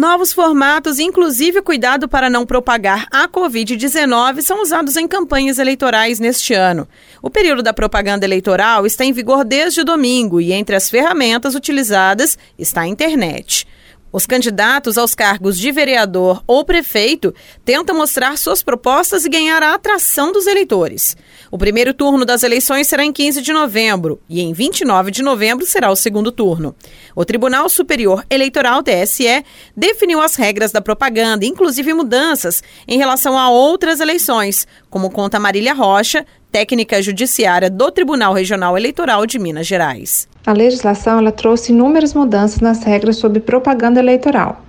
Novos formatos, inclusive cuidado para não propagar a Covid-19, são usados em campanhas eleitorais neste ano. O período da propaganda eleitoral está em vigor desde domingo e entre as ferramentas utilizadas está a internet. Os candidatos aos cargos de vereador ou prefeito tentam mostrar suas propostas e ganhar a atração dos eleitores. O primeiro turno das eleições será em 15 de novembro e em 29 de novembro será o segundo turno. O Tribunal Superior Eleitoral, TSE, definiu as regras da propaganda, inclusive mudanças em relação a outras eleições, como conta Marília Rocha, técnica judiciária do Tribunal Regional Eleitoral de Minas Gerais. A legislação ela trouxe inúmeras mudanças nas regras sobre propaganda eleitoral.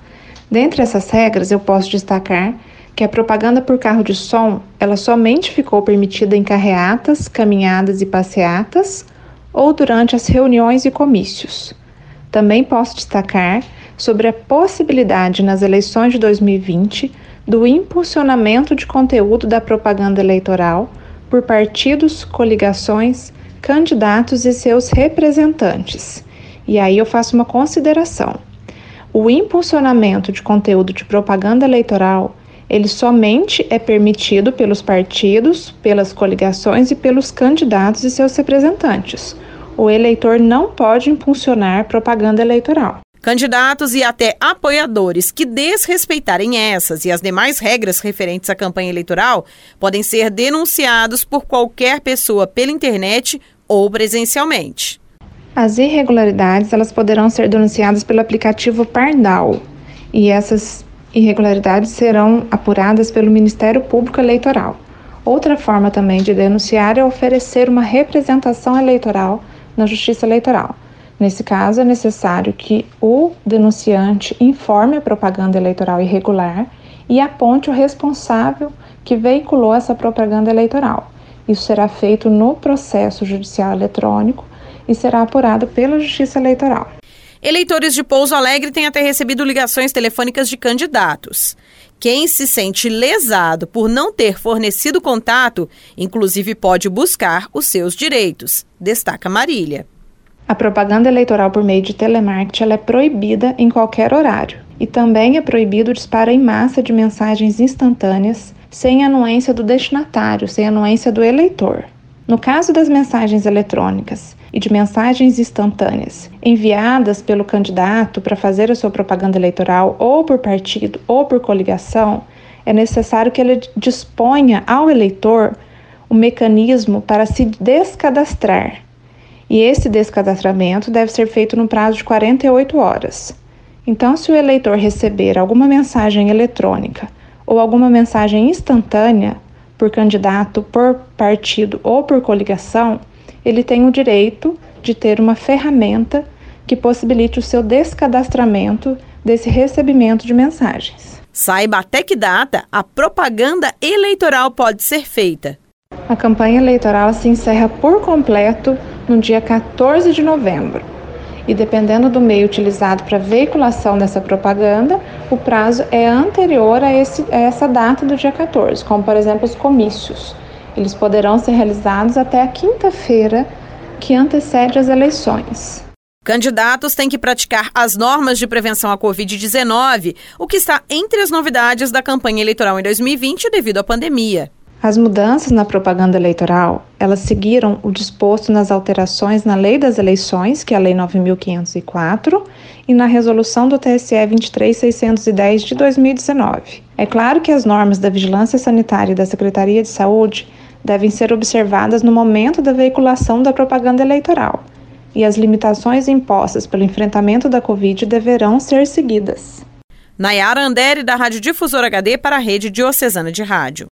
Dentre essas regras, eu posso destacar que a propaganda por carro de som ela somente ficou permitida em carreatas, caminhadas e passeatas ou durante as reuniões e comícios. Também posso destacar sobre a possibilidade nas eleições de 2020 do impulsionamento de conteúdo da propaganda eleitoral por partidos, coligações, candidatos e seus representantes. E aí eu faço uma consideração. O impulsionamento de conteúdo de propaganda eleitoral, ele somente é permitido pelos partidos, pelas coligações e pelos candidatos e seus representantes. O eleitor não pode impulsionar propaganda eleitoral. Candidatos e até apoiadores que desrespeitarem essas e as demais regras referentes à campanha eleitoral podem ser denunciados por qualquer pessoa pela internet ou presencialmente. As irregularidades elas poderão ser denunciadas pelo aplicativo Pardal e essas irregularidades serão apuradas pelo Ministério Público Eleitoral. Outra forma também de denunciar é oferecer uma representação eleitoral na Justiça Eleitoral. Nesse caso, é necessário que o denunciante informe a propaganda eleitoral irregular e aponte o responsável que veiculou essa propaganda eleitoral. Isso será feito no processo judicial eletrônico e será apurado pela Justiça Eleitoral. Eleitores de Pouso Alegre têm até recebido ligações telefônicas de candidatos. Quem se sente lesado por não ter fornecido contato, inclusive pode buscar os seus direitos, destaca Marília. A propaganda eleitoral por meio de telemarketing é proibida em qualquer horário. E também é proibido o disparo em massa de mensagens instantâneas sem anuência do destinatário, sem anuência do eleitor. No caso das mensagens eletrônicas e de mensagens instantâneas enviadas pelo candidato para fazer a sua propaganda eleitoral ou por partido ou por coligação, é necessário que ele disponha ao eleitor o mecanismo para se descadastrar e esse descadastramento deve ser feito no prazo de 48 horas. Então, se o eleitor receber alguma mensagem eletrônica ou alguma mensagem instantânea por candidato, por partido ou por coligação, ele tem o direito de ter uma ferramenta que possibilite o seu descadastramento desse recebimento de mensagens. Saiba até que data a propaganda eleitoral pode ser feita. A campanha eleitoral se encerra por completo no dia 14 de novembro. E dependendo do meio utilizado para veiculação dessa propaganda, o prazo é anterior a, esse, a essa data do dia 14, como por exemplo os comícios. Eles poderão ser realizados até a quinta-feira que antecede as eleições. Candidatos têm que praticar as normas de prevenção à Covid-19, o que está entre as novidades da campanha eleitoral em 2020 devido à pandemia. As mudanças na propaganda eleitoral, elas seguiram o disposto nas alterações na Lei das Eleições, que é a Lei 9504, e na resolução do TSE 23610 de 2019. É claro que as normas da Vigilância Sanitária e da Secretaria de Saúde devem ser observadas no momento da veiculação da propaganda eleitoral, e as limitações impostas pelo enfrentamento da Covid deverão ser seguidas. Nayara Andere, da Rádio Difusor HD, para a Rede Diocesana de Rádio.